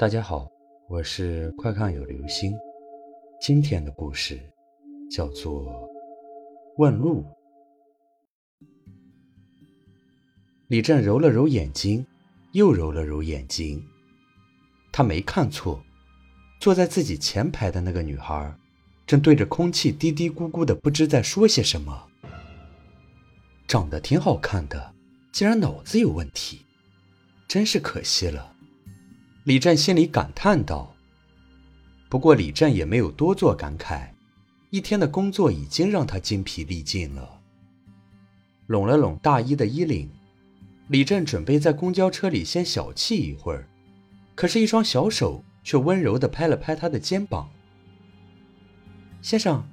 大家好，我是快看有流星。今天的故事叫做《问路》。李正揉了揉眼睛，又揉了揉眼睛，他没看错，坐在自己前排的那个女孩，正对着空气嘀嘀咕咕的，不知在说些什么。长得挺好看的，竟然脑子有问题，真是可惜了。李振心里感叹道：“不过李振也没有多做感慨，一天的工作已经让他精疲力尽了。”拢了拢大衣的衣领，李振准备在公交车里先小憩一会儿，可是，一双小手却温柔地拍了拍他的肩膀：“先生，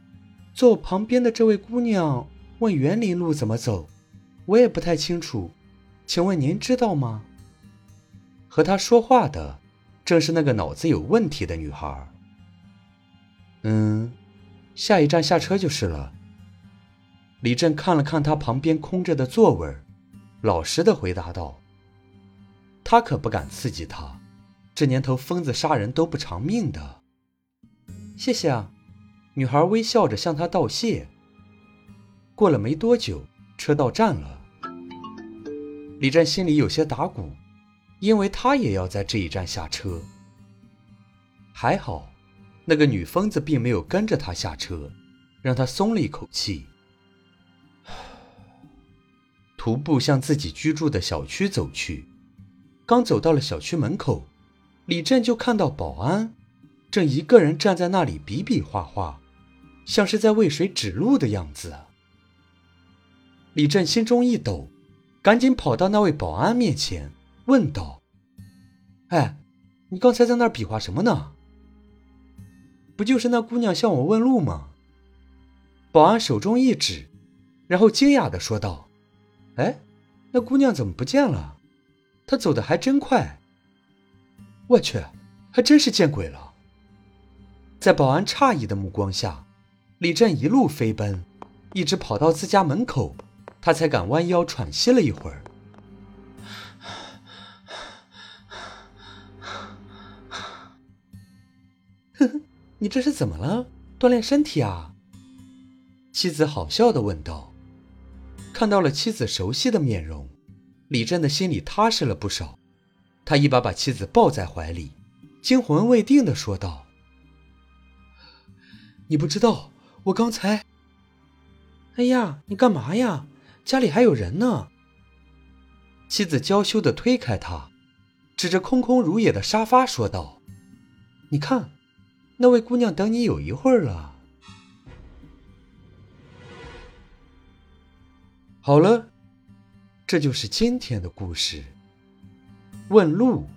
坐我旁边的这位姑娘问园林路怎么走，我也不太清楚，请问您知道吗？”和他说话的，正是那个脑子有问题的女孩。嗯，下一站下车就是了。李振看了看他旁边空着的座位，老实的回答道：“他可不敢刺激他，这年头疯子杀人都不偿命的。”谢谢啊，女孩微笑着向他道谢。过了没多久，车到站了。李振心里有些打鼓。因为他也要在这一站下车。还好，那个女疯子并没有跟着他下车，让他松了一口气。徒步向自己居住的小区走去，刚走到了小区门口，李振就看到保安正一个人站在那里比比划划，像是在为谁指路的样子。李振心中一抖，赶紧跑到那位保安面前。问道：“哎，你刚才在那儿比划什么呢？不就是那姑娘向我问路吗？”保安手中一指，然后惊讶的说道：“哎，那姑娘怎么不见了？她走的还真快。我去，还真是见鬼了！”在保安诧异的目光下，李振一路飞奔，一直跑到自家门口，他才敢弯腰喘息了一会儿。你这是怎么了？锻炼身体啊？妻子好笑的问道。看到了妻子熟悉的面容，李振的心里踏实了不少。他一把把妻子抱在怀里，惊魂未定的说道：“你不知道，我刚才……哎呀，你干嘛呀？家里还有人呢。”妻子娇羞的推开他，指着空空如也的沙发说道：“你看。”那位姑娘等你有一会儿了。好了，这就是今天的故事。问路。